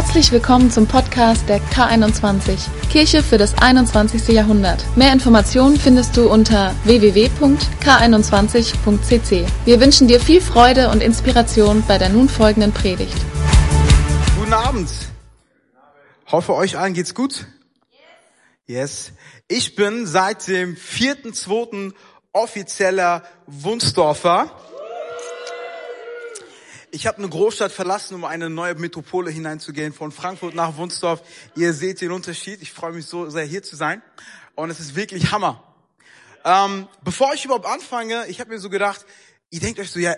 Herzlich willkommen zum Podcast der K21, Kirche für das 21. Jahrhundert. Mehr Informationen findest du unter www.k21.cc. Wir wünschen dir viel Freude und Inspiration bei der nun folgenden Predigt. Guten Abend. Hoffe, euch allen geht's gut. Yes. Ich bin seit dem 4.2. offizieller Wunsdorfer. Ich habe eine Großstadt verlassen, um eine neue Metropole hineinzugehen, von Frankfurt nach Wunsdorf. Ihr seht den Unterschied. Ich freue mich so sehr, hier zu sein. Und es ist wirklich Hammer. Ähm, bevor ich überhaupt anfange, ich habe mir so gedacht, ihr denkt euch so, ja,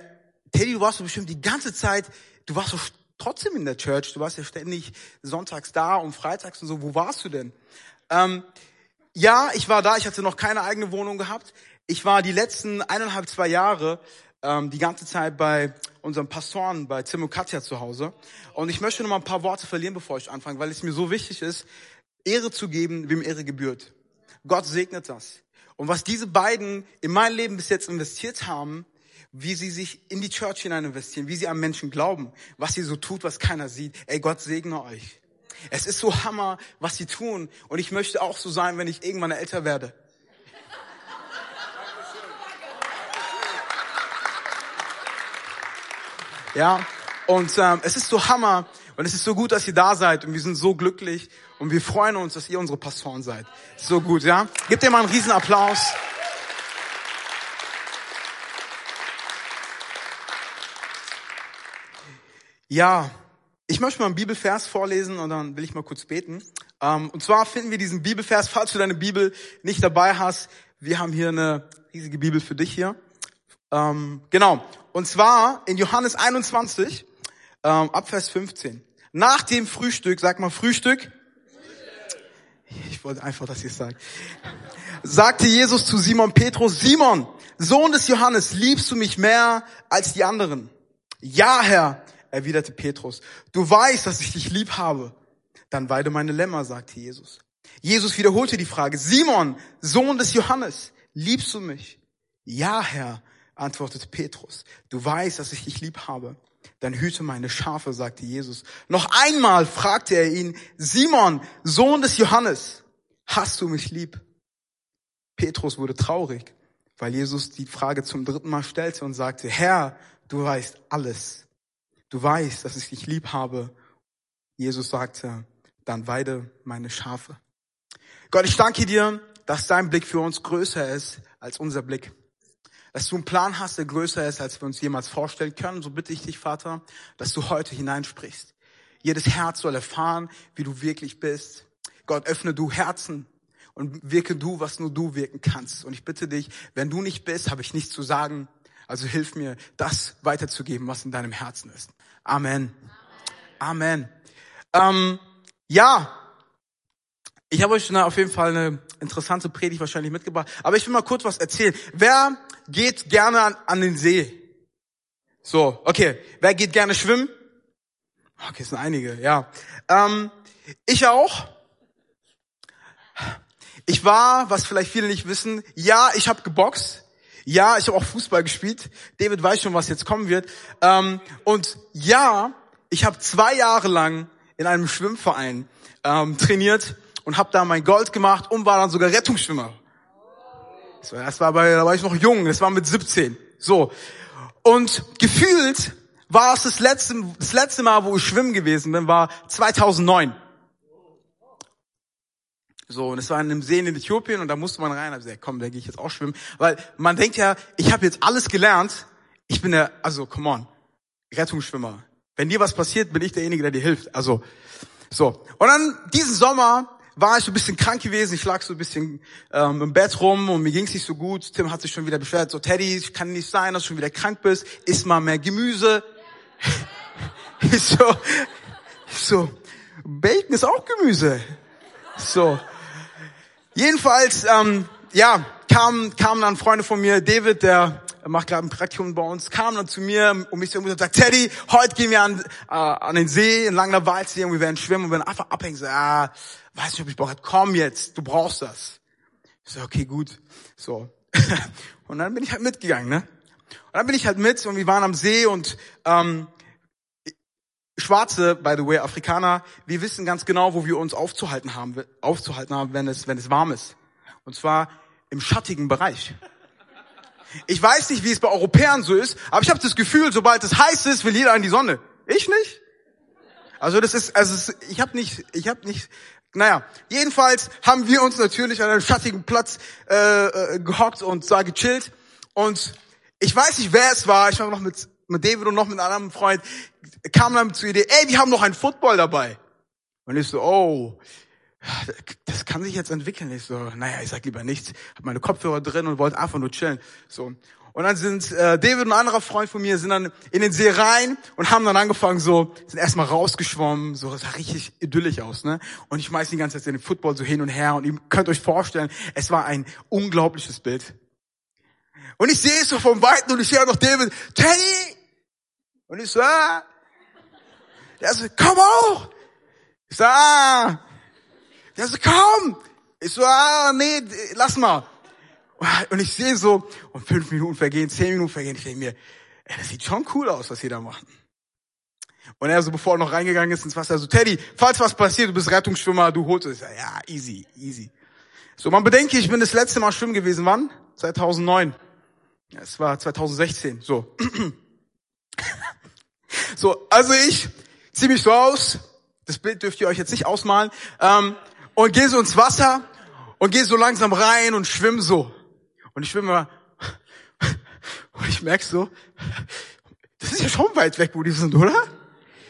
Teddy, du warst so bestimmt die ganze Zeit, du warst so trotzdem in der Church, du warst ja ständig sonntags da und freitags und so. Wo warst du denn? Ähm, ja, ich war da, ich hatte noch keine eigene Wohnung gehabt. Ich war die letzten eineinhalb, zwei Jahre ähm, die ganze Zeit bei unserem Pastoren, bei Tim und Katja zu Hause. Und ich möchte noch mal ein paar Worte verlieren, bevor ich anfange, weil es mir so wichtig ist, Ehre zu geben, wem Ehre gebührt. Gott segnet das. Und was diese beiden in mein Leben bis jetzt investiert haben, wie sie sich in die Church hinein investieren, wie sie am Menschen glauben, was sie so tut, was keiner sieht. Ey, Gott segne euch. Es ist so Hammer, was sie tun. Und ich möchte auch so sein, wenn ich irgendwann älter werde. Ja, und ähm, es ist so Hammer und es ist so gut, dass ihr da seid und wir sind so glücklich und wir freuen uns, dass ihr unsere Pastoren seid. So gut, ja? Gebt ihr mal einen riesen Applaus. Ja, ich möchte mal einen Bibelvers vorlesen und dann will ich mal kurz beten. Ähm, und zwar finden wir diesen Bibelvers, falls du deine Bibel nicht dabei hast. Wir haben hier eine riesige Bibel für dich hier. Ähm, genau. Und zwar in Johannes 21, ähm, ab Vers 15. Nach dem Frühstück, sag mal Frühstück. Ich wollte einfach, dass ihr es sagt. Sagte Jesus zu Simon Petrus, Simon, Sohn des Johannes, liebst du mich mehr als die anderen? Ja, Herr, erwiderte Petrus. Du weißt, dass ich dich lieb habe. Dann weide meine Lämmer, sagte Jesus. Jesus wiederholte die Frage, Simon, Sohn des Johannes, liebst du mich? Ja, Herr, antwortete Petrus, du weißt, dass ich dich lieb habe. Dann hüte meine Schafe, sagte Jesus. Noch einmal fragte er ihn, Simon, Sohn des Johannes, hast du mich lieb? Petrus wurde traurig, weil Jesus die Frage zum dritten Mal stellte und sagte, Herr, du weißt alles. Du weißt, dass ich dich lieb habe. Jesus sagte, dann weide meine Schafe. Gott, ich danke dir, dass dein Blick für uns größer ist als unser Blick dass du einen Plan hast, der größer ist, als wir uns jemals vorstellen können. So bitte ich dich, Vater, dass du heute hineinsprichst. Jedes Herz soll erfahren, wie du wirklich bist. Gott, öffne du Herzen und wirke du, was nur du wirken kannst. Und ich bitte dich, wenn du nicht bist, habe ich nichts zu sagen. Also hilf mir, das weiterzugeben, was in deinem Herzen ist. Amen. Amen. Ähm, ja, ich habe euch auf jeden Fall eine interessante Predigt wahrscheinlich mitgebracht. Aber ich will mal kurz was erzählen. Wer geht gerne an, an den See? So, okay. Wer geht gerne schwimmen? Okay, es sind einige, ja. Ähm, ich auch. Ich war, was vielleicht viele nicht wissen, ja, ich habe geboxt. Ja, ich habe auch Fußball gespielt. David weiß schon, was jetzt kommen wird. Ähm, und ja, ich habe zwei Jahre lang in einem Schwimmverein ähm, trainiert und habe da mein Gold gemacht und war dann sogar Rettungsschwimmer. Das war, das war bei, da war ich noch jung, das war mit 17. So. Und gefühlt war es das letzte, das letzte Mal, wo ich schwimmen gewesen bin, war 2009. So, und es war in einem See in Äthiopien und da musste man rein. Also, ja, komm, da gehe ich jetzt auch schwimmen. Weil man denkt ja, ich habe jetzt alles gelernt. Ich bin der, also, come on, Rettungsschwimmer. Wenn dir was passiert, bin ich derjenige, der dir hilft. Also, so. Und dann diesen Sommer war ich so ein bisschen krank gewesen. Ich lag so ein bisschen ähm, im Bett rum und mir ging's nicht so gut. Tim hat sich schon wieder beschwert, so Teddy, ich kann nicht sein, dass du schon wieder krank bist. Iss mal mehr Gemüse. ich so, ich so, Bacon ist auch Gemüse. So. Jedenfalls, ähm, ja, kamen kamen dann Freunde von mir, David, der macht gerade ein Praktikum bei uns, kam dann zu mir und mich so und sagt, Teddy, heute gehen wir an, äh, an den See, in Langner Waldsee und wir werden schwimmen und werden einfach abhängen. So, ah, weiß nicht, ob ich Bock. Komm jetzt, du brauchst das. Ich so, okay, gut. So. und dann bin ich halt mitgegangen, ne? Und dann bin ich halt mit und wir waren am See und ähm, Schwarze, by the way, Afrikaner, wir wissen ganz genau, wo wir uns aufzuhalten haben, aufzuhalten haben, wenn es, wenn es warm ist. Und zwar im schattigen Bereich. Ich weiß nicht, wie es bei Europäern so ist, aber ich habe das Gefühl, sobald es heiß ist, will jeder in die Sonne. Ich nicht. Also das ist, also ich habe nicht, ich habe nicht. Naja, jedenfalls haben wir uns natürlich an einem schattigen Platz äh, äh, gehockt und da gechillt. Und ich weiß nicht, wer es war. Ich war noch mit mit David und noch mit einem anderen Freund. Kam dann zur Idee, ey, wir haben noch einen Football dabei. Und ich so, oh, das kann sich jetzt entwickeln. Ich so, naja, ich sag lieber nichts. Hab meine Kopfhörer drin und wollte einfach nur chillen. So. Und dann sind äh, David und ein anderer Freund von mir sind dann in den See rein und haben dann angefangen so, sind erstmal rausgeschwommen, so das sah richtig idyllisch aus, ne? Und ich schmeiß die ganze Zeit den Football so hin und her und ihr könnt euch vorstellen, es war ein unglaubliches Bild. Und ich sehe es so vom Weiten und ich sehe auch noch David, Teddy! Und ich so, ah. Der so, komm auch! Ich so, ah. Der so, komm! Ich so, ah, nee, lass mal. Und ich sehe so, und fünf Minuten vergehen, zehn Minuten vergehen, ich denke mir, ey, das sieht schon cool aus, was die da machen. Und er so, bevor er noch reingegangen ist ins Wasser, so, Teddy, falls was passiert, du bist Rettungsschwimmer, du holst es. Ja, easy, easy. So, man bedenke, ich bin das letzte Mal schwimmen gewesen, wann? 2009. Ja, es war 2016, so. so, also ich zieh mich so aus, das Bild dürft ihr euch jetzt nicht ausmalen, ähm, und gehe so ins Wasser und gehe so langsam rein und schwimm so. Und ich schwimme und ich merk so, das ist ja schon weit weg, wo die sind, oder?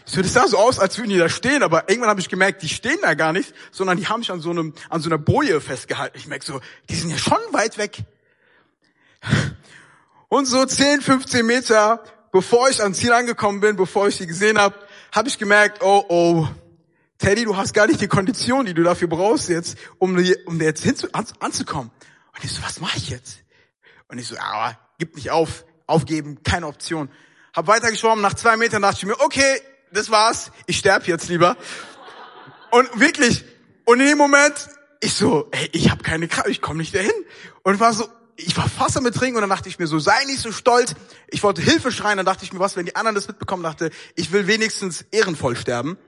So, das sah so aus, als würden die da stehen, aber irgendwann habe ich gemerkt, die stehen da gar nicht, sondern die haben mich an so einem, an so einer Boje festgehalten. Ich merk so, die sind ja schon weit weg. Und so 10, 15 Meter, bevor ich ans Ziel angekommen bin, bevor ich sie gesehen habe, habe ich gemerkt, oh, oh, Teddy, du hast gar nicht die Kondition, die du dafür brauchst jetzt, um, um jetzt hinzu, an, anzukommen. Und ich so, was mache ich jetzt? Und ich so, aber gib nicht auf, aufgeben, keine Option. Hab weitergeschwommen, nach zwei Metern dachte ich mir, okay, das war's, ich sterbe jetzt lieber. Und wirklich, und in dem Moment, ich so, ey, ich habe keine Kraft, ich komme nicht dahin. Und war so, ich war fast am Trinken und dann dachte ich mir so, sei nicht so stolz. Ich wollte Hilfe schreien, dann dachte ich mir, was, wenn die anderen das mitbekommen, dachte, ich will wenigstens ehrenvoll sterben.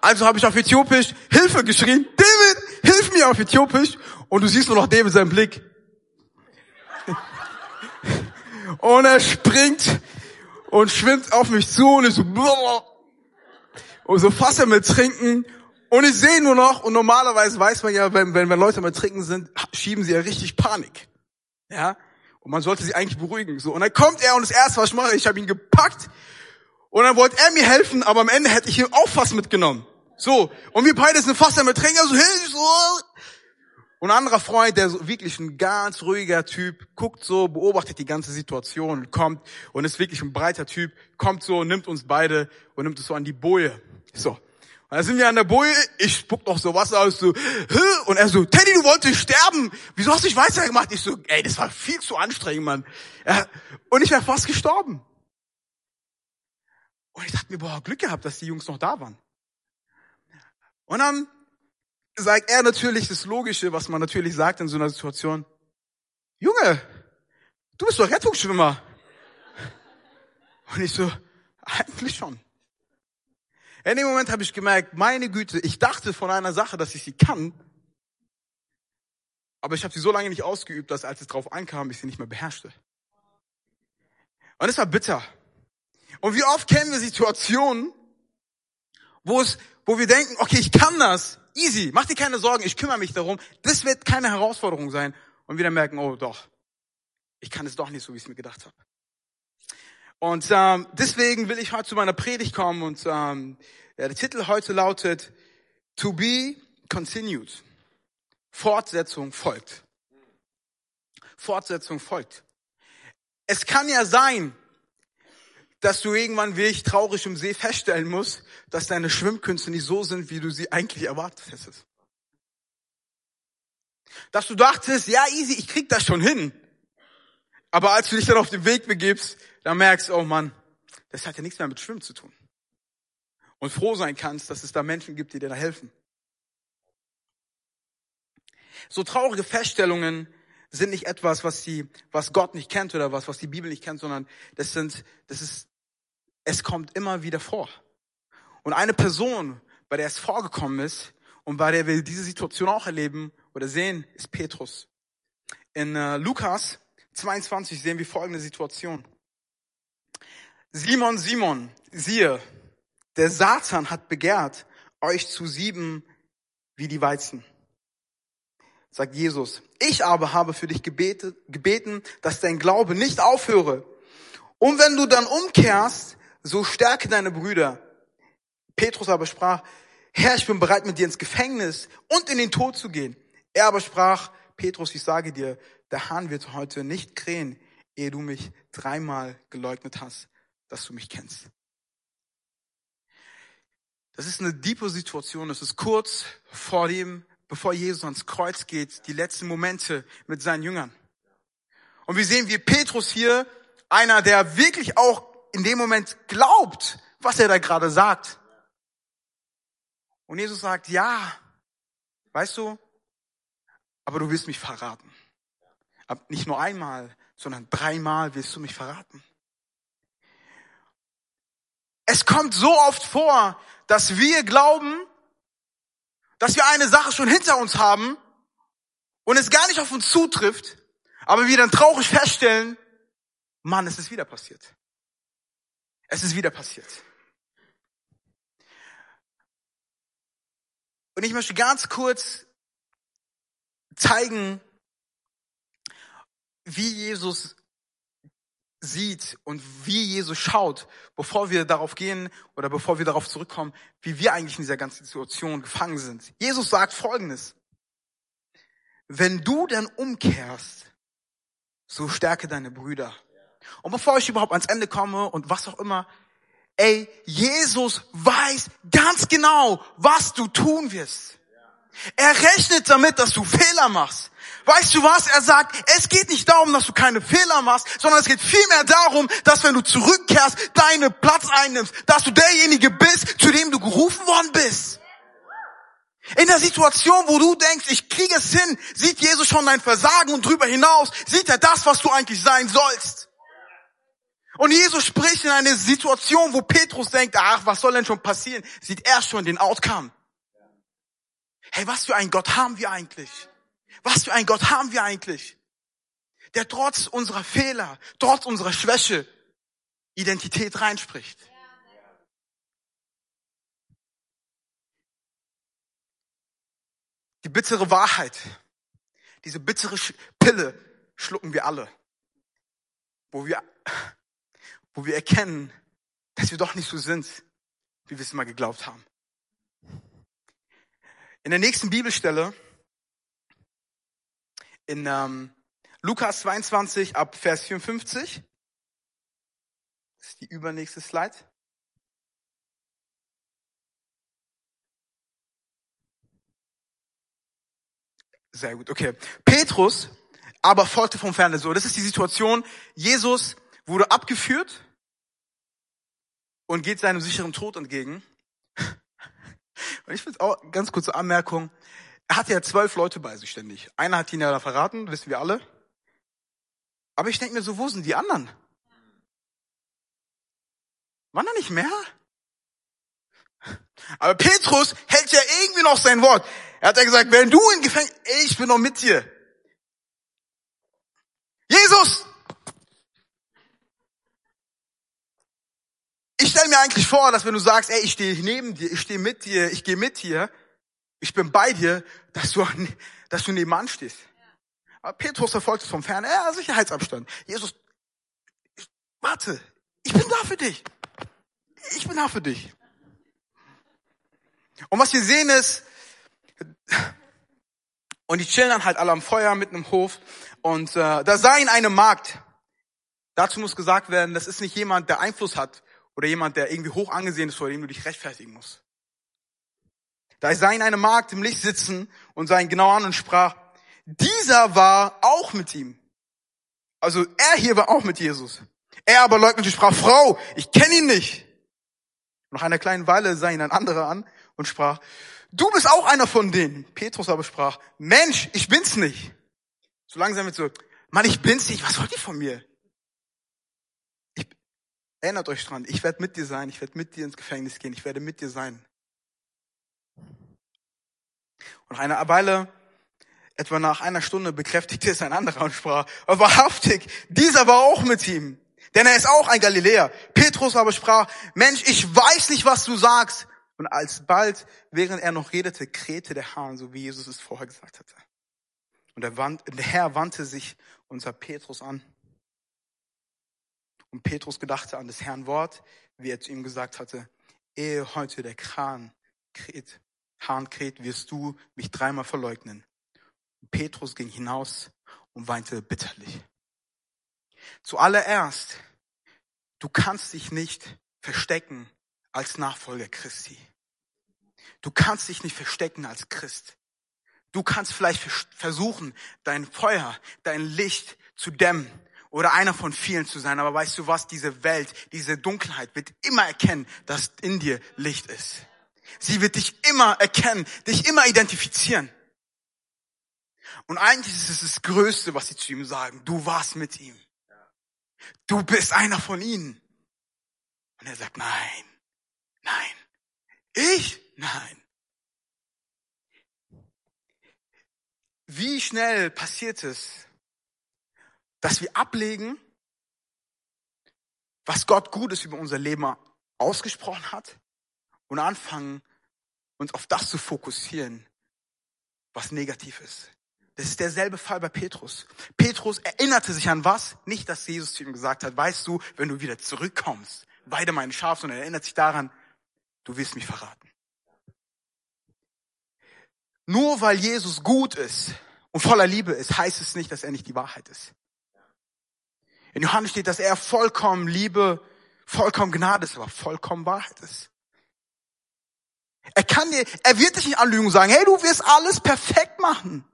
Also habe ich auf Äthiopisch Hilfe geschrien. David, hilf mir auf Äthiopisch. Und du siehst nur noch David seinen Blick. Und er springt und schwimmt auf mich zu und ich so, und so fast er mit Trinken und ich sehe nur noch, und normalerweise weiß man ja, wenn, wenn, wenn Leute mal trinken sind, schieben sie ja richtig Panik. Ja? Und man sollte sie eigentlich beruhigen. So. Und dann kommt er und das erste, was ich mache, ich habe ihn gepackt und dann wollte er mir helfen, aber am Ende hätte ich ihn auch fast mitgenommen. So. Und wir beide sind fast am Trinken, so, hilf so. Und ein anderer Freund, der so wirklich ein ganz ruhiger Typ, guckt so, beobachtet die ganze Situation kommt und ist wirklich ein breiter Typ, kommt so, nimmt uns beide und nimmt es so an die Boje. So. Und dann sind wir an der Boje, ich spuck noch so Wasser aus, so, Hö? und er so, Teddy, du wolltest sterben, wieso hast du nicht weitergemacht? Ich so, ey, das war viel zu anstrengend, Mann. Und ich wäre fast gestorben. Und ich dachte mir, boah, Glück gehabt, dass die Jungs noch da waren. Und dann sagt er natürlich das Logische, was man natürlich sagt in so einer Situation. Junge, du bist doch Rettungsschwimmer. Und ich so, eigentlich schon. In dem Moment habe ich gemerkt, meine Güte, ich dachte von einer Sache, dass ich sie kann, aber ich habe sie so lange nicht ausgeübt, dass als es drauf ankam, ich sie nicht mehr beherrschte. Und es war bitter. Und wie oft kennen wir Situationen, wo es, wo wir denken, okay, ich kann das, easy, mach dir keine Sorgen, ich kümmere mich darum, das wird keine Herausforderung sein. Und wieder merken, oh doch, ich kann es doch nicht so, wie ich es mir gedacht habe. Und ähm, deswegen will ich heute zu meiner Predigt kommen und ähm, der Titel heute lautet To be continued. Fortsetzung folgt. Fortsetzung folgt. Es kann ja sein, dass du irgendwann wie ich traurig im See feststellen musst, dass deine Schwimmkünste nicht so sind, wie du sie eigentlich erwartet hättest. Dass du dachtest, ja easy, ich krieg das schon hin. Aber als du dich dann auf den Weg begibst, dann merkst, du, oh Mann, das hat ja nichts mehr mit Schwimmen zu tun. Und froh sein kannst, dass es da Menschen gibt, die dir da helfen. So traurige Feststellungen sind nicht etwas, was die, was Gott nicht kennt oder was, was die Bibel nicht kennt, sondern das sind, das ist es kommt immer wieder vor. Und eine Person, bei der es vorgekommen ist und bei der wir diese Situation auch erleben oder sehen, ist Petrus. In äh, Lukas 22 sehen wir folgende Situation. Simon, Simon, siehe, der Satan hat begehrt, euch zu sieben wie die Weizen. Sagt Jesus. Ich aber habe für dich gebetet, gebeten, dass dein Glaube nicht aufhöre. Und wenn du dann umkehrst, so stärke deine Brüder. Petrus aber sprach, Herr, ich bin bereit, mit dir ins Gefängnis und in den Tod zu gehen. Er aber sprach, Petrus, ich sage dir, der Hahn wird heute nicht krähen, ehe du mich dreimal geleugnet hast, dass du mich kennst. Das ist eine diepe Situation. Das ist kurz vor dem, bevor Jesus ans Kreuz geht, die letzten Momente mit seinen Jüngern. Und wir sehen, wie Petrus hier, einer, der wirklich auch in dem Moment glaubt, was er da gerade sagt. Und Jesus sagt, ja, weißt du, aber du wirst mich verraten. Aber nicht nur einmal, sondern dreimal wirst du mich verraten. Es kommt so oft vor, dass wir glauben, dass wir eine Sache schon hinter uns haben und es gar nicht auf uns zutrifft, aber wir dann traurig feststellen, Mann, es ist wieder passiert. Es ist wieder passiert. Und ich möchte ganz kurz zeigen, wie Jesus sieht und wie Jesus schaut, bevor wir darauf gehen oder bevor wir darauf zurückkommen, wie wir eigentlich in dieser ganzen Situation gefangen sind. Jesus sagt Folgendes. Wenn du dann umkehrst, so stärke deine Brüder. Und bevor ich überhaupt ans Ende komme und was auch immer, ey, Jesus weiß ganz genau, was du tun wirst. Er rechnet damit, dass du Fehler machst. Weißt du was? Er sagt, es geht nicht darum, dass du keine Fehler machst, sondern es geht vielmehr darum, dass wenn du zurückkehrst, deinen Platz einnimmst, dass du derjenige bist, zu dem du gerufen worden bist. In der Situation, wo du denkst, ich kriege es hin, sieht Jesus schon dein Versagen und drüber hinaus sieht er das, was du eigentlich sein sollst. Und Jesus spricht in eine Situation, wo Petrus denkt, ach, was soll denn schon passieren? Sieht er schon den Outcome. Hey, was für ein Gott haben wir eigentlich? Was für ein Gott haben wir eigentlich? Der trotz unserer Fehler, trotz unserer Schwäche Identität reinspricht. Die bittere Wahrheit, diese bittere Pille schlucken wir alle, wo wir, wo wir erkennen, dass wir doch nicht so sind, wie wir es immer geglaubt haben. In der nächsten Bibelstelle, in ähm, Lukas 22 ab Vers 54, das ist die übernächste Slide. Sehr gut, okay. Petrus aber folgte vom Ferne so. Das ist die Situation. Jesus wurde abgeführt und geht seinem sicheren Tod entgegen. Und ich finde auch ganz kurze Anmerkung. Er hatte ja zwölf Leute bei sich ständig. Einer hat ihn ja da verraten, wissen wir alle. Aber ich denke mir so, wo sind die anderen? Waren da nicht mehr? Aber Petrus hält ja irgendwie noch sein Wort. Er hat ja gesagt, wenn du in Gefängnis, ich bin noch mit dir. Jesus, stelle mir eigentlich vor, dass wenn du sagst, ey, ich stehe neben dir, ich stehe mit dir, ich gehe mit dir, ich bin bei dir, dass du, dass du nebenan stehst. Aber Petrus verfolgt es vom Fern, ja, Sicherheitsabstand. Jesus, ich, warte, ich bin da für dich. Ich bin da für dich. Und was wir sehen ist, und die chillen dann halt alle am Feuer mitten im Hof und äh, da sei in einem Markt. Dazu muss gesagt werden, das ist nicht jemand, der Einfluss hat oder jemand, der irgendwie hoch angesehen ist, vor dem du dich rechtfertigen musst. Da sah ihn eine Magd im Licht sitzen und sah ihn genau an und sprach, dieser war auch mit ihm. Also er hier war auch mit Jesus. Er aber leugnete und sprach, Frau, ich kenne ihn nicht. Nach einer kleinen Weile sah ihn ein anderer an und sprach, du bist auch einer von denen. Petrus aber sprach, Mensch, ich bin's nicht. So langsam mit so, Mann, ich bin's nicht, was wollt ihr von mir? Erinnert euch dran, ich werde mit dir sein, ich werde mit dir ins Gefängnis gehen, ich werde mit dir sein. Und nach einer Weile, etwa nach einer Stunde, bekräftigte es ein anderer und sprach, wahrhaftig, dieser war auch mit ihm. Denn er ist auch ein Galiläer. Petrus aber sprach, Mensch, ich weiß nicht, was du sagst. Und alsbald, während er noch redete, krähte der Hahn, so wie Jesus es vorher gesagt hatte. Und der Herr wandte sich unser Petrus an. Und Petrus gedachte an des Herrn Wort, wie er zu ihm gesagt hatte, ehe heute der Kran kräht, Hahn kräht, wirst du mich dreimal verleugnen. Und Petrus ging hinaus und weinte bitterlich. Zuallererst, du kannst dich nicht verstecken als Nachfolger Christi. Du kannst dich nicht verstecken als Christ. Du kannst vielleicht versuchen, dein Feuer, dein Licht zu dämmen oder einer von vielen zu sein. Aber weißt du was? Diese Welt, diese Dunkelheit wird immer erkennen, dass in dir Licht ist. Sie wird dich immer erkennen, dich immer identifizieren. Und eigentlich ist es das Größte, was sie zu ihm sagen. Du warst mit ihm. Du bist einer von ihnen. Und er sagt, nein, nein, ich, nein. Wie schnell passiert es, dass wir ablegen, was Gott Gutes über unser Leben ausgesprochen hat und anfangen, uns auf das zu fokussieren, was negativ ist. Das ist derselbe Fall bei Petrus. Petrus erinnerte sich an was? Nicht, dass Jesus zu ihm gesagt hat, weißt du, wenn du wieder zurückkommst, weide meinen Schaf, sondern er erinnert sich daran, du wirst mich verraten. Nur weil Jesus gut ist und voller Liebe ist, heißt es nicht, dass er nicht die Wahrheit ist. In Johannes steht, dass er vollkommen Liebe, vollkommen Gnade ist, aber vollkommen Wahrheit ist. Er kann dir, er wird dich nicht anlügen und sagen, hey, du wirst alles perfekt machen.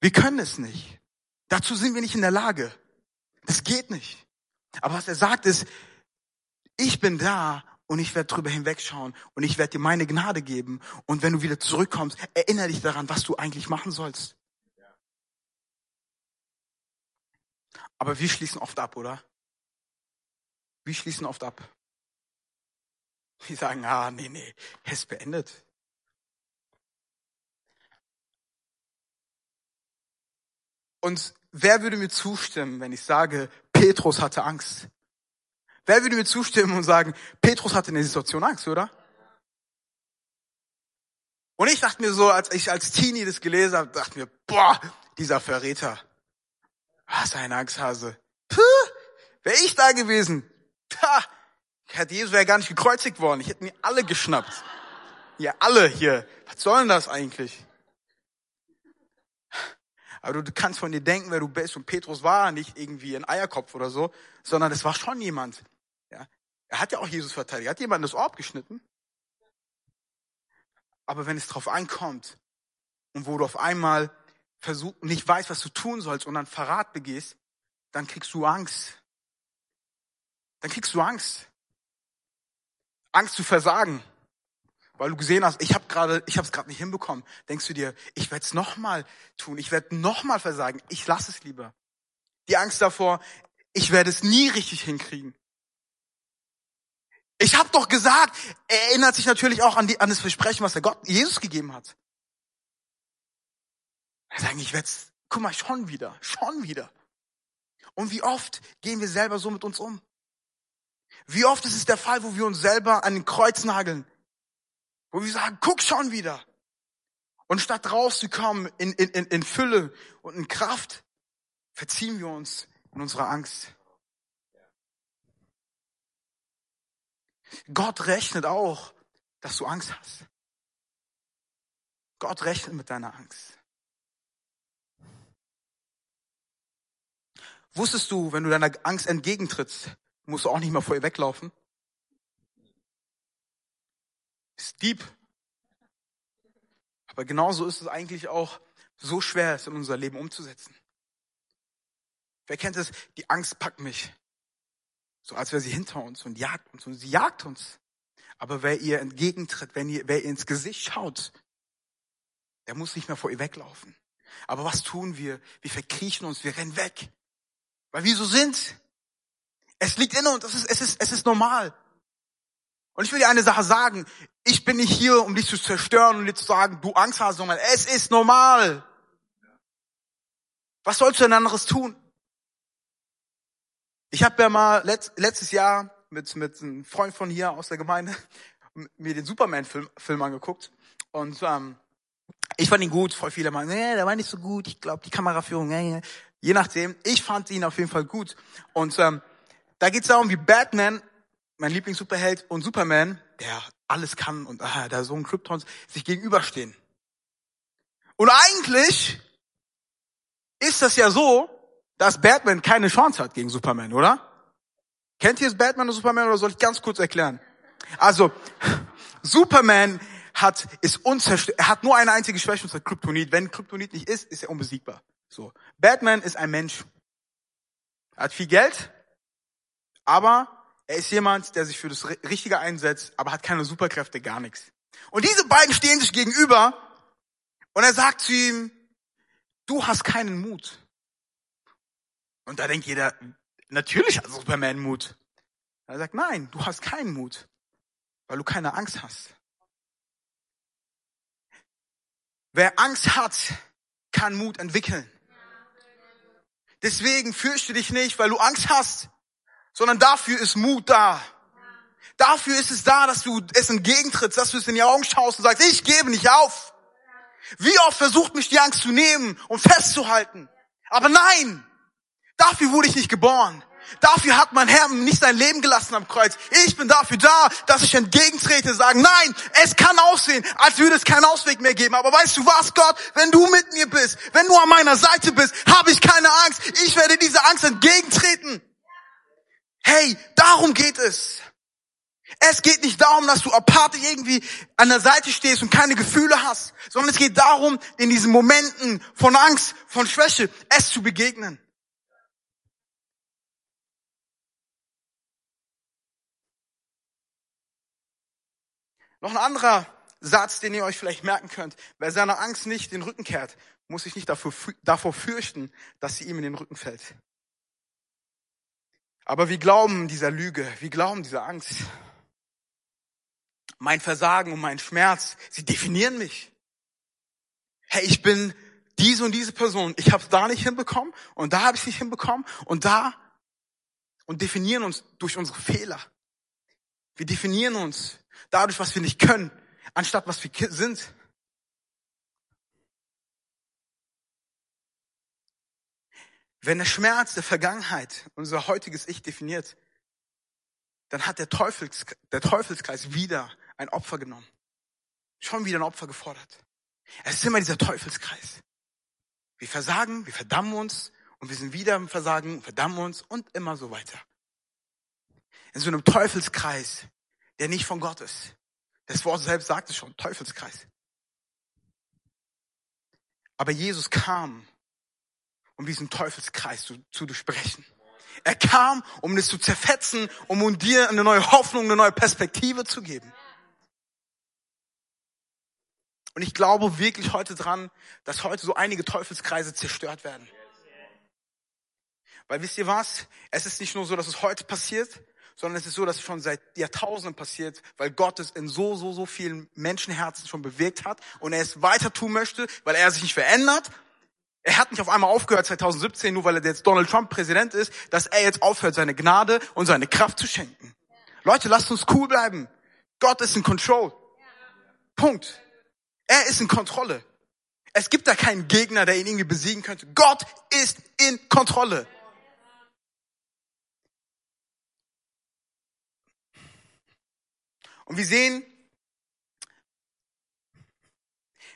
Wir können es nicht. Dazu sind wir nicht in der Lage. Das geht nicht. Aber was er sagt ist, ich bin da und ich werde drüber hinwegschauen und ich werde dir meine Gnade geben. Und wenn du wieder zurückkommst, erinnere dich daran, was du eigentlich machen sollst. Aber wir schließen oft ab, oder? Wir schließen oft ab. Wir sagen, ah, nee, nee, es ist beendet. Und wer würde mir zustimmen, wenn ich sage, Petrus hatte Angst? Wer würde mir zustimmen und sagen, Petrus hatte in der Situation Angst, oder? Und ich dachte mir so, als ich als Teenie das gelesen habe, dachte mir, boah, dieser Verräter. Was ein Angsthase. Puh, wäre ich da gewesen. Ha, hätte Jesus wäre gar nicht gekreuzigt worden. Ich hätte mir alle geschnappt. Ja, alle hier. Was soll denn das eigentlich? Aber du, kannst von dir denken, wer du bist. Und Petrus war nicht irgendwie ein Eierkopf oder so, sondern es war schon jemand. Ja, er hat ja auch Jesus verteidigt. Er hat jemand das Ohr abgeschnitten. Aber wenn es drauf ankommt und wo du auf einmal versuch, nicht weißt, was du tun sollst und dann Verrat begehst, dann kriegst du Angst. Dann kriegst du Angst. Angst zu versagen. Weil du gesehen hast, ich habe gerade, ich habe es gerade nicht hinbekommen. Denkst du dir, ich werde es nochmal tun, ich werde nochmal versagen. Ich lasse es lieber. Die Angst davor, ich werde es nie richtig hinkriegen. Ich habe doch gesagt, er erinnert sich natürlich auch an, die, an das Versprechen, was der Gott Jesus gegeben hat. Sagt, ich werde guck mal, schon wieder, schon wieder. Und wie oft gehen wir selber so mit uns um? Wie oft ist es der Fall, wo wir uns selber an den Kreuz nageln? Wo wir sagen, guck schon wieder. Und statt rauszukommen in, in, in Fülle und in Kraft, verziehen wir uns in unserer Angst. Gott rechnet auch, dass du Angst hast. Gott rechnet mit deiner Angst. Wusstest du, wenn du deiner Angst entgegentrittst, musst du auch nicht mehr vor ihr weglaufen? Ist deep. Aber genauso ist es eigentlich auch so schwer, es in unser Leben umzusetzen. Wer kennt es? Die Angst packt mich. So als wäre sie hinter uns und jagt uns und sie jagt uns. Aber wer ihr entgegentritt, wenn ihr, wer ihr ins Gesicht schaut, der muss nicht mehr vor ihr weglaufen. Aber was tun wir? Wir verkriechen uns, wir rennen weg. Weil wir so sind. Es liegt in uns, es ist, es ist, es ist normal. Und ich will dir eine Sache sagen. Ich bin nicht hier, um dich zu zerstören und dir zu sagen, du Angst hast, sondern es ist normal. Was sollst du denn anderes tun? Ich habe ja mal letzt, letztes Jahr mit, mit einem Freund von hier aus der Gemeinde mir den Superman-Film Film angeguckt. Und ähm, ich fand ihn gut. Voll viele meinen, nee, der war nicht so gut. Ich glaube, die Kameraführung, nee, je nachdem. Ich fand ihn auf jeden Fall gut. Und ähm, da geht es darum, wie Batman mein Lieblings-Superheld und Superman, der alles kann und ah, da so ein Krypton sich gegenüberstehen. Und eigentlich ist das ja so, dass Batman keine Chance hat gegen Superman, oder? Kennt ihr es Batman und Superman oder soll ich ganz kurz erklären? Also, Superman hat, ist unzerstört, er hat nur eine einzige Schwäche und ist Kryptonit. Wenn Kryptonit nicht ist, ist er unbesiegbar. So. Batman ist ein Mensch. Er hat viel Geld, aber er ist jemand, der sich für das Richtige einsetzt, aber hat keine Superkräfte, gar nichts. Und diese beiden stehen sich gegenüber und er sagt zu ihm, du hast keinen Mut. Und da denkt jeder, natürlich hat Superman Mut. Er sagt, nein, du hast keinen Mut, weil du keine Angst hast. Wer Angst hat, kann Mut entwickeln. Deswegen fürchte dich nicht, weil du Angst hast sondern dafür ist Mut da. Dafür ist es da, dass du es entgegentrittst, dass du es in die Augen schaust und sagst, ich gebe nicht auf. Wie oft versucht mich die Angst zu nehmen und festzuhalten. Aber nein, dafür wurde ich nicht geboren. Dafür hat mein Herr nicht sein Leben gelassen am Kreuz. Ich bin dafür da, dass ich entgegentrete, sagen, nein, es kann aussehen, als würde es keinen Ausweg mehr geben. Aber weißt du was, Gott, wenn du mit mir bist, wenn du an meiner Seite bist, habe ich keine Angst. Ich werde dieser Angst entgegentreten. Hey, darum geht es. Es geht nicht darum, dass du apathisch irgendwie an der Seite stehst und keine Gefühle hast, sondern es geht darum, in diesen Momenten von Angst, von Schwäche, es zu begegnen. Noch ein anderer Satz, den ihr euch vielleicht merken könnt. Wer seiner Angst nicht den Rücken kehrt, muss sich nicht davor, davor fürchten, dass sie ihm in den Rücken fällt. Aber wir glauben dieser Lüge, wir glauben dieser Angst. Mein Versagen und mein Schmerz, sie definieren mich. Hey, ich bin diese und diese Person. Ich habe es da nicht hinbekommen und da habe ich es nicht hinbekommen und da und definieren uns durch unsere Fehler. Wir definieren uns dadurch, was wir nicht können, anstatt was wir sind. Wenn der Schmerz der Vergangenheit unser heutiges Ich definiert, dann hat der, Teufels, der Teufelskreis wieder ein Opfer genommen. Schon wieder ein Opfer gefordert. Es ist immer dieser Teufelskreis. Wir versagen, wir verdammen uns und wir sind wieder im Versagen, verdammen uns und immer so weiter. In so einem Teufelskreis, der nicht von Gott ist. Das Wort selbst sagt es schon, Teufelskreis. Aber Jesus kam um diesen Teufelskreis zu, zu durchbrechen. Er kam, um es zu zerfetzen, um dir eine neue Hoffnung, eine neue Perspektive zu geben. Und ich glaube wirklich heute dran, dass heute so einige Teufelskreise zerstört werden. Weil wisst ihr was? Es ist nicht nur so, dass es heute passiert, sondern es ist so, dass es schon seit Jahrtausenden passiert, weil Gott es in so, so, so vielen Menschenherzen schon bewegt hat und er es weiter tun möchte, weil er sich nicht verändert, er hat nicht auf einmal aufgehört 2017, nur weil er jetzt Donald Trump Präsident ist, dass er jetzt aufhört, seine Gnade und seine Kraft zu schenken. Leute, lasst uns cool bleiben. Gott ist in Control. Punkt. Er ist in Kontrolle. Es gibt da keinen Gegner, der ihn irgendwie besiegen könnte. Gott ist in Kontrolle. Und wir sehen,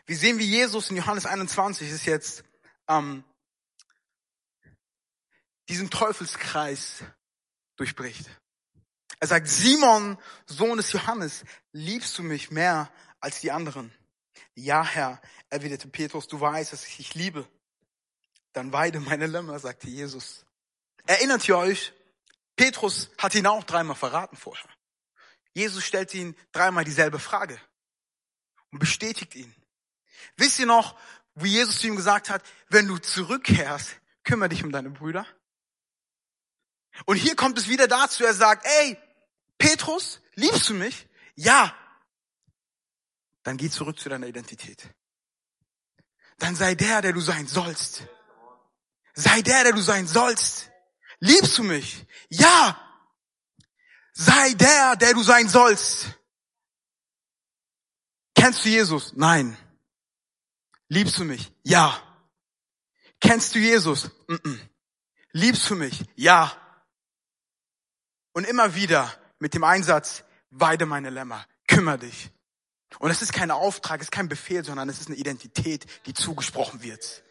wir sehen, wie Jesus in Johannes 21 ist jetzt ähm, diesen Teufelskreis durchbricht. Er sagt, Simon, Sohn des Johannes, liebst du mich mehr als die anderen? Ja, Herr, erwiderte Petrus, du weißt, dass ich dich liebe. Dann weide meine Lämmer, sagte Jesus. Erinnert ihr euch? Petrus hat ihn auch dreimal verraten vorher. Jesus stellt ihn dreimal dieselbe Frage und bestätigt ihn. Wisst ihr noch, wie Jesus zu ihm gesagt hat, wenn du zurückkehrst, kümmere dich um deine Brüder. Und hier kommt es wieder dazu, er sagt, ey, Petrus, liebst du mich? Ja. Dann geh zurück zu deiner Identität. Dann sei der, der du sein sollst. Sei der, der du sein sollst. Liebst du mich? Ja. Sei der, der du sein sollst. Kennst du Jesus? Nein. Liebst du mich? Ja. Kennst du Jesus? Mm -mm. Liebst du mich? Ja. Und immer wieder mit dem Einsatz, weide meine Lämmer, kümmere dich. Und es ist kein Auftrag, es ist kein Befehl, sondern es ist eine Identität, die zugesprochen wird.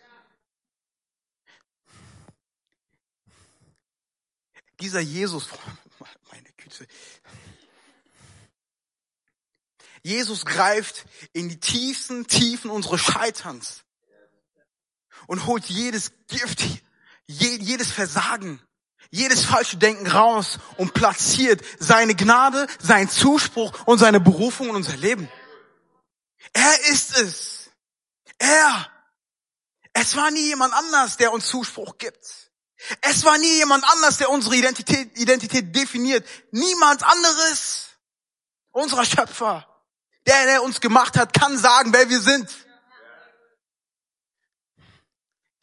Dieser Jesus. Jesus greift in die tiefsten Tiefen unseres Scheiterns und holt jedes Gift, jedes Versagen, jedes falsche Denken raus und platziert seine Gnade, seinen Zuspruch und seine Berufung in unser Leben. Er ist es. Er. Es war nie jemand anders, der uns Zuspruch gibt. Es war nie jemand anders, der unsere Identität, Identität definiert. Niemand anderes. Unserer Schöpfer, der, der uns gemacht hat, kann sagen, wer wir sind.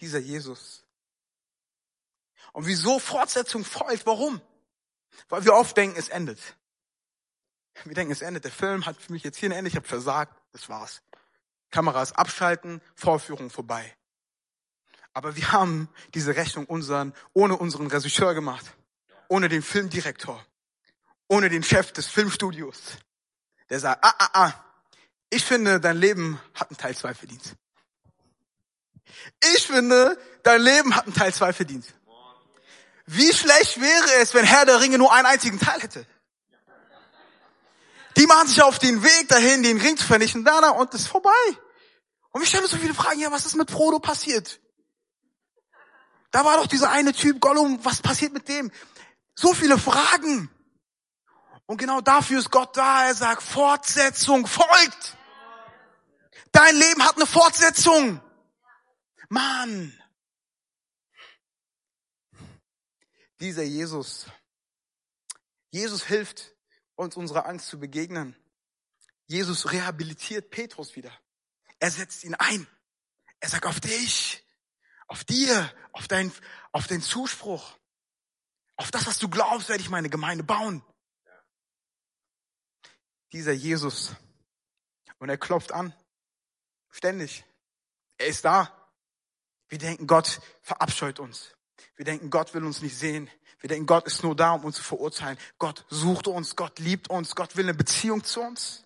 Dieser Jesus. Und wieso Fortsetzung folgt? Warum? Weil wir oft denken, es endet. Wir denken, es endet. Der Film hat für mich jetzt hier ein Ende. Ich habe versagt. Das war's. Kameras abschalten, Vorführung vorbei. Aber wir haben diese Rechnung unseren, ohne unseren Regisseur gemacht. Ohne den Filmdirektor. Ohne den Chef des Filmstudios. Der sagt, ah, ah, ah, ich finde, dein Leben hat einen Teil zwei verdient. Ich finde, dein Leben hat einen Teil zwei verdient. Wie schlecht wäre es, wenn Herr der Ringe nur einen einzigen Teil hätte? Die machen sich auf den Weg dahin, den Ring zu vernichten, da, da, und ist vorbei. Und wir stellen uns so viele Fragen, ja, was ist mit Frodo passiert? Da war doch dieser eine Typ, Gollum, was passiert mit dem? So viele Fragen. Und genau dafür ist Gott da. Er sagt, Fortsetzung folgt. Dein Leben hat eine Fortsetzung. Mann. Dieser Jesus. Jesus hilft uns unserer Angst zu begegnen. Jesus rehabilitiert Petrus wieder. Er setzt ihn ein. Er sagt auf dich, auf dir, auf dein, auf den Zuspruch, auf das, was du glaubst, werde ich meine Gemeinde bauen. Dieser Jesus. Und er klopft an. Ständig. Er ist da. Wir denken, Gott verabscheut uns. Wir denken, Gott will uns nicht sehen. Wir denken, Gott ist nur da, um uns zu verurteilen. Gott sucht uns, Gott liebt uns, Gott will eine Beziehung zu uns.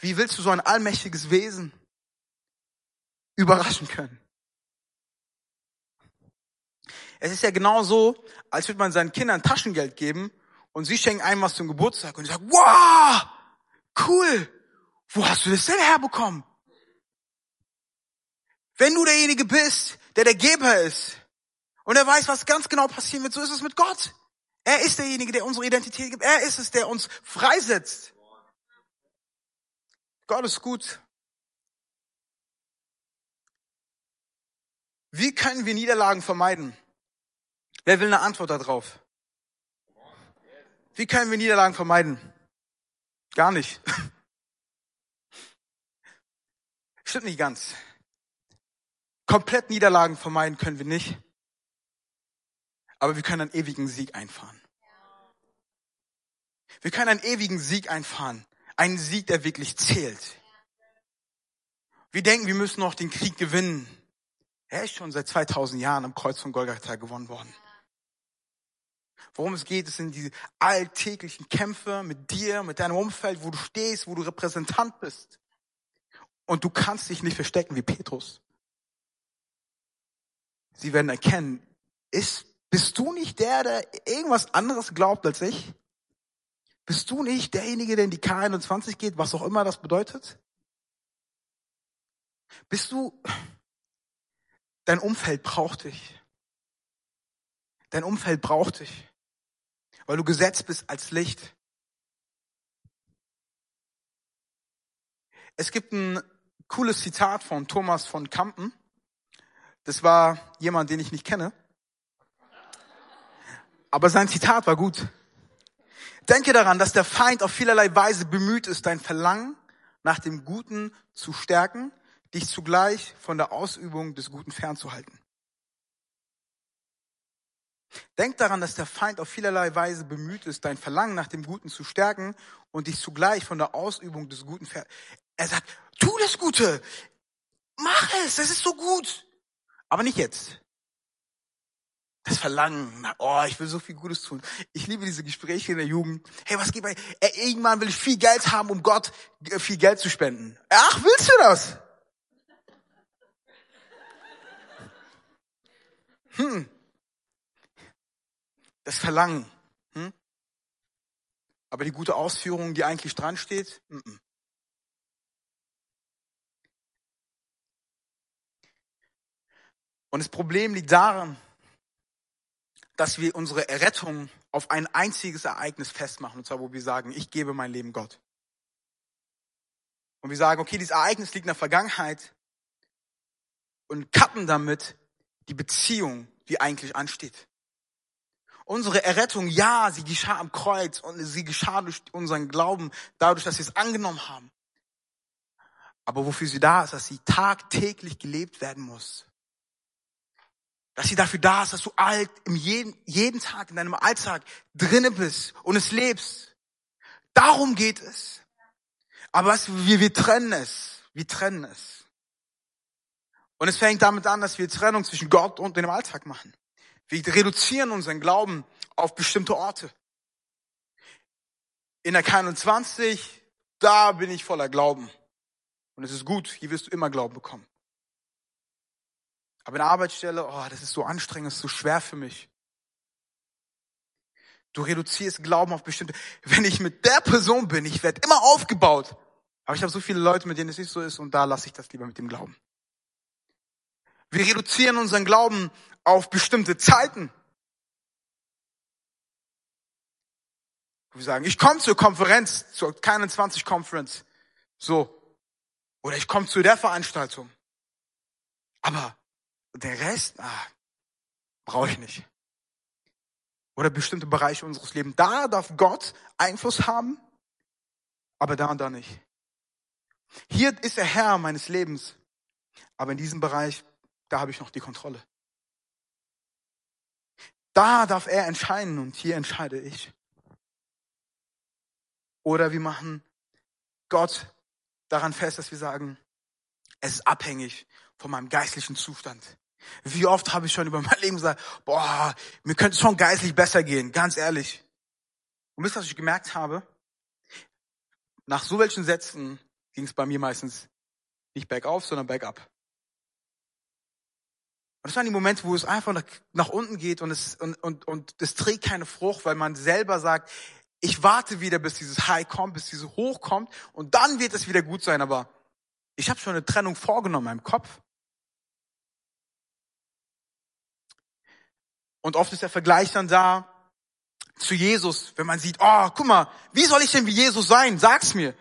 Wie willst du so ein allmächtiges Wesen überraschen können? Es ist ja genau so, als würde man seinen Kindern Taschengeld geben und sie schenken einem was zum Geburtstag und sie sagen, wow, cool, wo hast du das denn herbekommen? Wenn du derjenige bist, der der Geber ist und er weiß, was ganz genau passieren wird, so ist es mit Gott. Er ist derjenige, der unsere Identität gibt. Er ist es, der uns freisetzt. Gott ist gut. Wie können wir Niederlagen vermeiden? Wer will eine Antwort darauf? Wie können wir Niederlagen vermeiden? Gar nicht. Stimmt nicht ganz. Komplett Niederlagen vermeiden können wir nicht. Aber wir können einen ewigen Sieg einfahren. Wir können einen ewigen Sieg einfahren. Einen Sieg, der wirklich zählt. Wir denken, wir müssen noch den Krieg gewinnen. Er ist schon seit 2000 Jahren am Kreuz von Golgatha gewonnen worden. Worum es geht, es sind diese alltäglichen Kämpfe mit dir, mit deinem Umfeld, wo du stehst, wo du Repräsentant bist. Und du kannst dich nicht verstecken wie Petrus. Sie werden erkennen, ist, bist du nicht der, der irgendwas anderes glaubt als ich? Bist du nicht derjenige, der in die K21 geht, was auch immer das bedeutet? Bist du, dein Umfeld braucht dich. Dein Umfeld braucht dich, weil du gesetzt bist als Licht. Es gibt ein cooles Zitat von Thomas von Kampen. Das war jemand, den ich nicht kenne. Aber sein Zitat war gut. Denke daran, dass der Feind auf vielerlei Weise bemüht ist, dein Verlangen nach dem Guten zu stärken, dich zugleich von der Ausübung des Guten fernzuhalten. Denk daran, dass der Feind auf vielerlei Weise bemüht ist, dein Verlangen nach dem Guten zu stärken und dich zugleich von der Ausübung des Guten fern. Er sagt, tu das Gute, mach es, das ist so gut, aber nicht jetzt das Verlangen, oh, ich will so viel Gutes tun. Ich liebe diese Gespräche in der Jugend. Hey, was geht bei, ey, irgendwann will ich viel Geld haben, um Gott äh, viel Geld zu spenden. Ach, willst du das? Hm. Das Verlangen. Hm? Aber die gute Ausführung, die eigentlich dran steht, mm -mm. Und das Problem liegt daran, dass wir unsere Errettung auf ein einziges Ereignis festmachen, und zwar wo wir sagen, ich gebe mein Leben Gott. Und wir sagen, okay, dieses Ereignis liegt in der Vergangenheit und cutten damit die Beziehung, die eigentlich ansteht. Unsere Errettung, ja, sie geschah am Kreuz und sie geschah durch unseren Glauben, dadurch, dass wir es angenommen haben. Aber wofür sie da ist, dass sie tagtäglich gelebt werden muss dass sie dafür da ist, dass du alt im jeden, jeden Tag in deinem Alltag drinnen bist und es lebst. Darum geht es. Aber was, wir, wir trennen es. Wir trennen es. Und es fängt damit an, dass wir Trennung zwischen Gott und dem Alltag machen. Wir reduzieren unseren Glauben auf bestimmte Orte. In der K21, da bin ich voller Glauben. Und es ist gut, hier wirst du immer Glauben bekommen. Aber in der Arbeitsstelle, oh, das ist so anstrengend, das ist so schwer für mich. Du reduzierst Glauben auf bestimmte. Wenn ich mit der Person bin, ich werde immer aufgebaut. Aber ich habe so viele Leute, mit denen es nicht so ist, und da lasse ich das lieber mit dem Glauben. Wir reduzieren unseren Glauben auf bestimmte Zeiten. Wir sagen, ich komme zur Konferenz, zur 21 Conference. So. Oder ich komme zu der Veranstaltung. Aber der Rest, ah, brauche ich nicht. Oder bestimmte Bereiche unseres Lebens. Da darf Gott Einfluss haben, aber da und da nicht. Hier ist er Herr meines Lebens, aber in diesem Bereich, da habe ich noch die Kontrolle. Da darf er entscheiden und hier entscheide ich. Oder wir machen Gott daran fest, dass wir sagen, es ist abhängig von meinem geistlichen Zustand. Wie oft habe ich schon über mein Leben gesagt, boah, mir könnte es schon geistlich besser gehen, ganz ehrlich. Und wisst ihr, was ich gemerkt habe? Nach so welchen Sätzen ging es bei mir meistens nicht bergauf, sondern bergab. Und das waren die Momente, wo es einfach nach, nach unten geht und es, und, und, und es trägt keine Frucht, weil man selber sagt, ich warte wieder, bis dieses High kommt, bis dieses Hoch kommt und dann wird es wieder gut sein. Aber ich habe schon eine Trennung vorgenommen in meinem Kopf. Und oft ist der Vergleich dann da zu Jesus, wenn man sieht, oh, guck mal, wie soll ich denn wie Jesus sein? Sag's mir.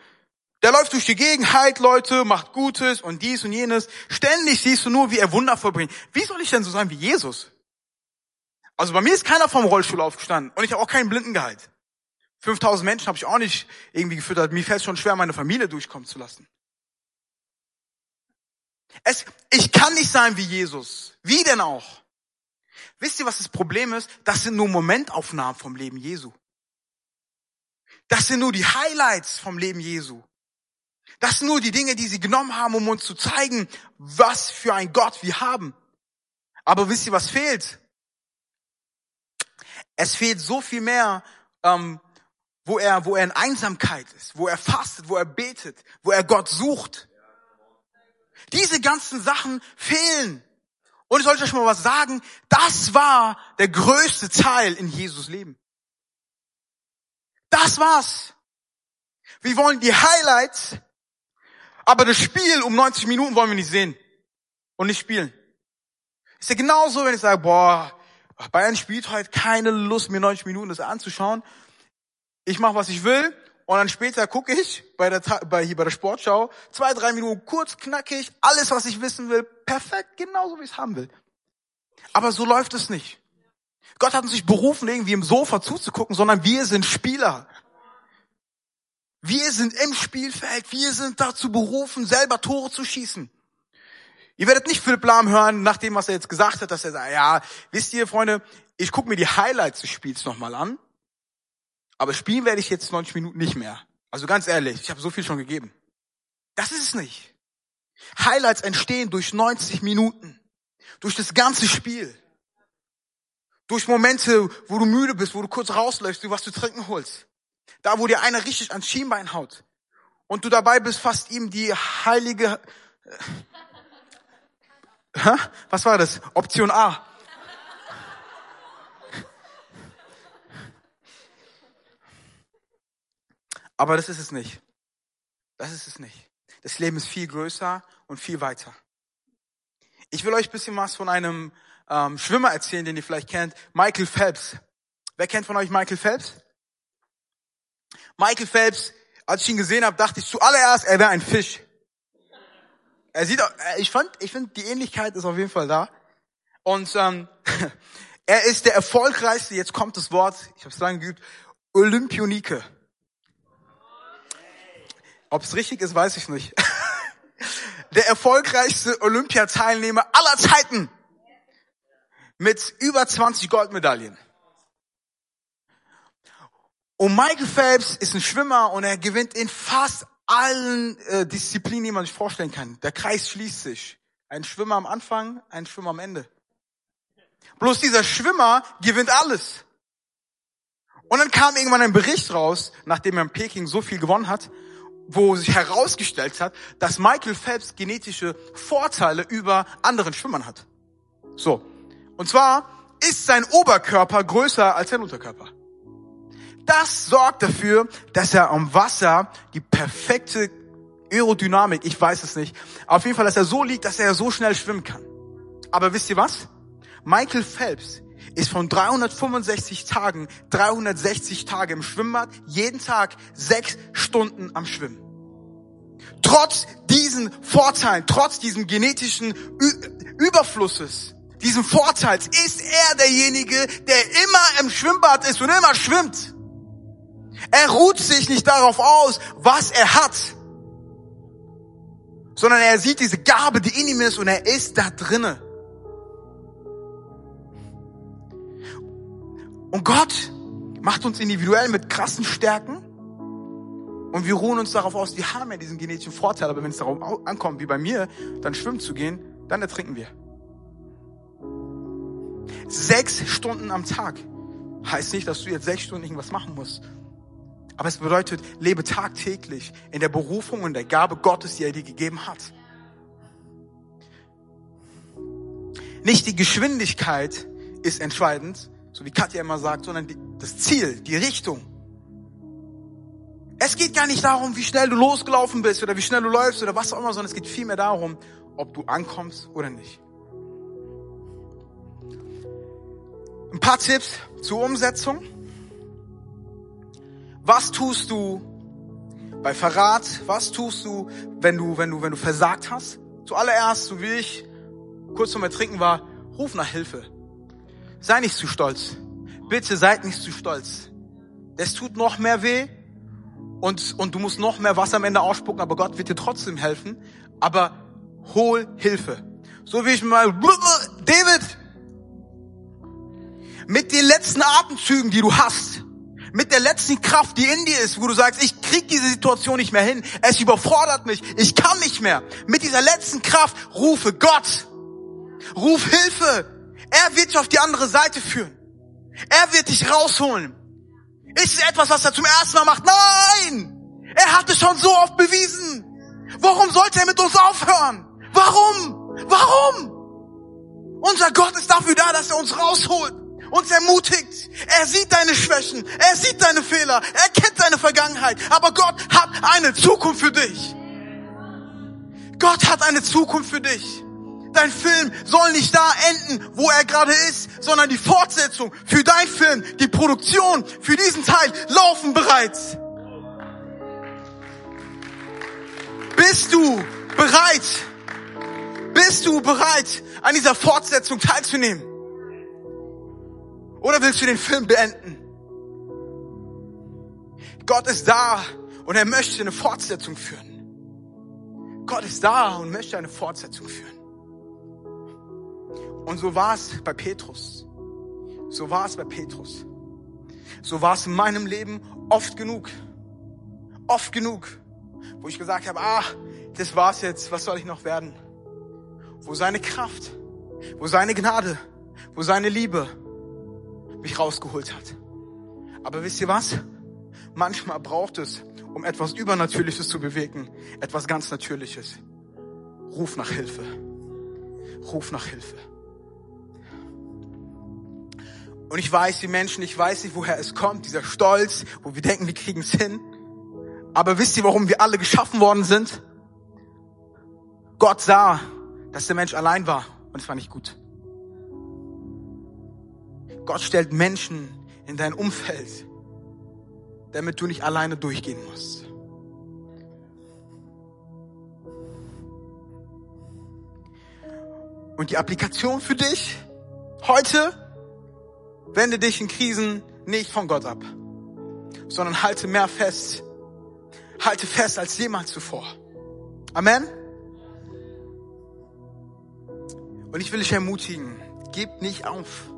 Der läuft durch die Gegend, heilt Leute, macht Gutes und dies und jenes. Ständig siehst du nur, wie er Wunder vollbringt. Wie soll ich denn so sein wie Jesus? Also bei mir ist keiner vom Rollstuhl aufgestanden und ich habe auch keinen Blinden geheilt. 5000 Menschen habe ich auch nicht irgendwie gefüttert. Mir fällt es schon schwer, meine Familie durchkommen zu lassen. Es, ich kann nicht sein wie Jesus. Wie denn auch? Wisst ihr, was das Problem ist? Das sind nur Momentaufnahmen vom Leben Jesu. Das sind nur die Highlights vom Leben Jesu. Das sind nur die Dinge, die sie genommen haben, um uns zu zeigen, was für ein Gott wir haben. Aber wisst ihr, was fehlt? Es fehlt so viel mehr, ähm, wo er, wo er in Einsamkeit ist, wo er fastet, wo er betet, wo er Gott sucht. Diese ganzen Sachen fehlen. Und ich sollte euch mal was sagen, das war der größte Teil in Jesus Leben. Das war's. Wir wollen die Highlights, aber das Spiel um 90 Minuten wollen wir nicht sehen und nicht spielen. Ist ja genauso, wenn ich sage, boah, Bayern spielt heute keine Lust, mir 90 Minuten das anzuschauen. Ich mache, was ich will und dann später gucke ich bei der, bei, hier bei der Sportschau, zwei, drei Minuten kurz, knackig, alles, was ich wissen will, perfekt, genauso wie ich es haben will. Aber so läuft es nicht. Gott hat uns nicht berufen, irgendwie im Sofa zuzugucken, sondern wir sind Spieler. Wir sind im Spielfeld, wir sind dazu berufen, selber Tore zu schießen. Ihr werdet nicht Philipp Lahm hören, nach dem, was er jetzt gesagt hat, dass er sagt, ja, wisst ihr, Freunde, ich gucke mir die Highlights des Spiels nochmal an, aber spielen werde ich jetzt 90 Minuten nicht mehr. Also ganz ehrlich, ich habe so viel schon gegeben. Das ist es nicht. Highlights entstehen durch 90 Minuten, durch das ganze Spiel. Durch Momente, wo du müde bist, wo du kurz rausläufst, du was zu trinken holst. Da, wo dir einer richtig ans Schienbein haut. Und du dabei bist, fast ihm die heilige, äh, was war das? Option A. Aber das ist es nicht. Das ist es nicht. Das Leben ist viel größer und viel weiter. Ich will euch ein bisschen was von einem ähm, Schwimmer erzählen, den ihr vielleicht kennt, Michael Phelps. Wer kennt von euch Michael Phelps? Michael Phelps, als ich ihn gesehen habe, dachte ich zuallererst, er wäre ein Fisch. Er sieht, äh, ich fand, ich finde, die Ähnlichkeit ist auf jeden Fall da. Und ähm, er ist der erfolgreichste, jetzt kommt das Wort, ich habe es lange geübt, Olympionike. Ob es richtig ist, weiß ich nicht. Der erfolgreichste Olympiateilnehmer aller Zeiten mit über 20 Goldmedaillen. Und Michael Phelps ist ein Schwimmer und er gewinnt in fast allen äh, Disziplinen, die man sich vorstellen kann. Der Kreis schließt sich. Ein Schwimmer am Anfang, ein Schwimmer am Ende. Bloß dieser Schwimmer gewinnt alles. Und dann kam irgendwann ein Bericht raus, nachdem er in Peking so viel gewonnen hat, wo sich herausgestellt hat, dass Michael Phelps genetische Vorteile über anderen Schwimmern hat. So. Und zwar ist sein Oberkörper größer als sein Unterkörper. Das sorgt dafür, dass er am Wasser die perfekte Aerodynamik, ich weiß es nicht, auf jeden Fall, dass er so liegt, dass er so schnell schwimmen kann. Aber wisst ihr was? Michael Phelps ist von 365 Tagen, 360 Tage im Schwimmbad, jeden Tag sechs Stunden am Schwimmen. Trotz diesen Vorteilen, trotz diesem genetischen Ü Überflusses, diesem Vorteils, ist er derjenige, der immer im Schwimmbad ist und immer schwimmt. Er ruht sich nicht darauf aus, was er hat, sondern er sieht diese Gabe, die in ihm ist und er ist da drinnen. Und Gott macht uns individuell mit krassen Stärken und wir ruhen uns darauf aus, wir haben ja diesen genetischen Vorteil, aber wenn es darauf ankommt, wie bei mir, dann schwimmen zu gehen, dann ertrinken wir. Sechs Stunden am Tag heißt nicht, dass du jetzt sechs Stunden irgendwas machen musst. Aber es bedeutet, lebe tagtäglich in der Berufung und der Gabe Gottes, die er dir gegeben hat. Nicht die Geschwindigkeit ist entscheidend, so wie Katja immer sagt, sondern die, das Ziel, die Richtung. Es geht gar nicht darum, wie schnell du losgelaufen bist oder wie schnell du läufst oder was auch immer, sondern es geht vielmehr darum, ob du ankommst oder nicht. Ein paar Tipps zur Umsetzung. Was tust du bei Verrat? Was tust du, wenn du, wenn du, wenn du versagt hast? Zuallererst, so wie ich kurz zum Ertrinken war, ruf nach Hilfe. Sei nicht zu stolz. Bitte seid nicht zu stolz. Es tut noch mehr weh und, und du musst noch mehr Wasser am Ende ausspucken, aber Gott wird dir trotzdem helfen. Aber hol Hilfe. So wie ich mal, David, mit den letzten Atemzügen, die du hast, mit der letzten Kraft, die in dir ist, wo du sagst, ich krieg diese Situation nicht mehr hin, es überfordert mich, ich kann nicht mehr. Mit dieser letzten Kraft rufe Gott, ruf Hilfe, er wird dich auf die andere Seite führen. Er wird dich rausholen. Ist es etwas, was er zum ersten Mal macht? Nein! Er hat es schon so oft bewiesen. Warum sollte er mit uns aufhören? Warum? Warum? Unser Gott ist dafür da, dass er uns rausholt, uns ermutigt. Er sieht deine Schwächen, er sieht deine Fehler, er kennt deine Vergangenheit. Aber Gott hat eine Zukunft für dich. Gott hat eine Zukunft für dich. Dein Film soll nicht da enden, wo er gerade ist, sondern die Fortsetzung für dein Film, die Produktion für diesen Teil laufen bereits. Bist du bereit? Bist du bereit, an dieser Fortsetzung teilzunehmen? Oder willst du den Film beenden? Gott ist da und er möchte eine Fortsetzung führen. Gott ist da und möchte eine Fortsetzung führen. Und so war es bei Petrus. So war es bei Petrus. So war es in meinem Leben oft genug. Oft genug. Wo ich gesagt habe, ah, das war's jetzt, was soll ich noch werden? Wo seine Kraft, wo seine Gnade, wo seine Liebe mich rausgeholt hat. Aber wisst ihr was? Manchmal braucht es, um etwas Übernatürliches zu bewegen, etwas ganz Natürliches. Ruf nach Hilfe. Ruf nach Hilfe. Und ich weiß, die Menschen, ich weiß nicht, woher es kommt, dieser Stolz, wo wir denken, wir kriegen es hin. Aber wisst ihr, warum wir alle geschaffen worden sind? Gott sah, dass der Mensch allein war und es war nicht gut. Gott stellt Menschen in dein Umfeld, damit du nicht alleine durchgehen musst. Und die Applikation für dich heute, wende dich in Krisen nicht von Gott ab, sondern halte mehr fest, halte fest als jemals zuvor. Amen. Und ich will dich ermutigen, gib nicht auf.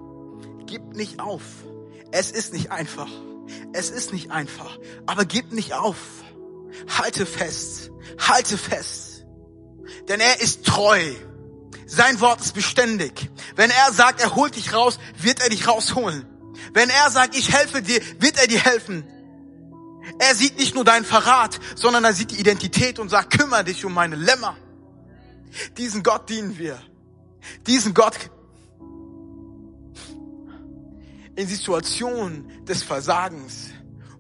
Gib nicht auf. Es ist nicht einfach. Es ist nicht einfach. Aber gib nicht auf. Halte fest. Halte fest. Denn er ist treu. Sein Wort ist beständig. Wenn er sagt, er holt dich raus, wird er dich rausholen. Wenn er sagt, ich helfe dir, wird er dir helfen. Er sieht nicht nur deinen Verrat, sondern er sieht die Identität und sagt, kümmere dich um meine Lämmer. Diesen Gott dienen wir. Diesen Gott in Situationen des Versagens,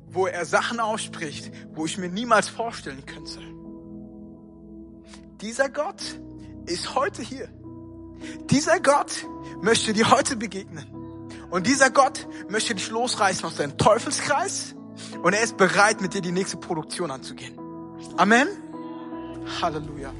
wo er Sachen ausspricht, wo ich mir niemals vorstellen könnte. Dieser Gott ist heute hier. Dieser Gott möchte dir heute begegnen. Und dieser Gott möchte dich losreißen aus deinem Teufelskreis und er ist bereit, mit dir die nächste Produktion anzugehen. Amen. Halleluja.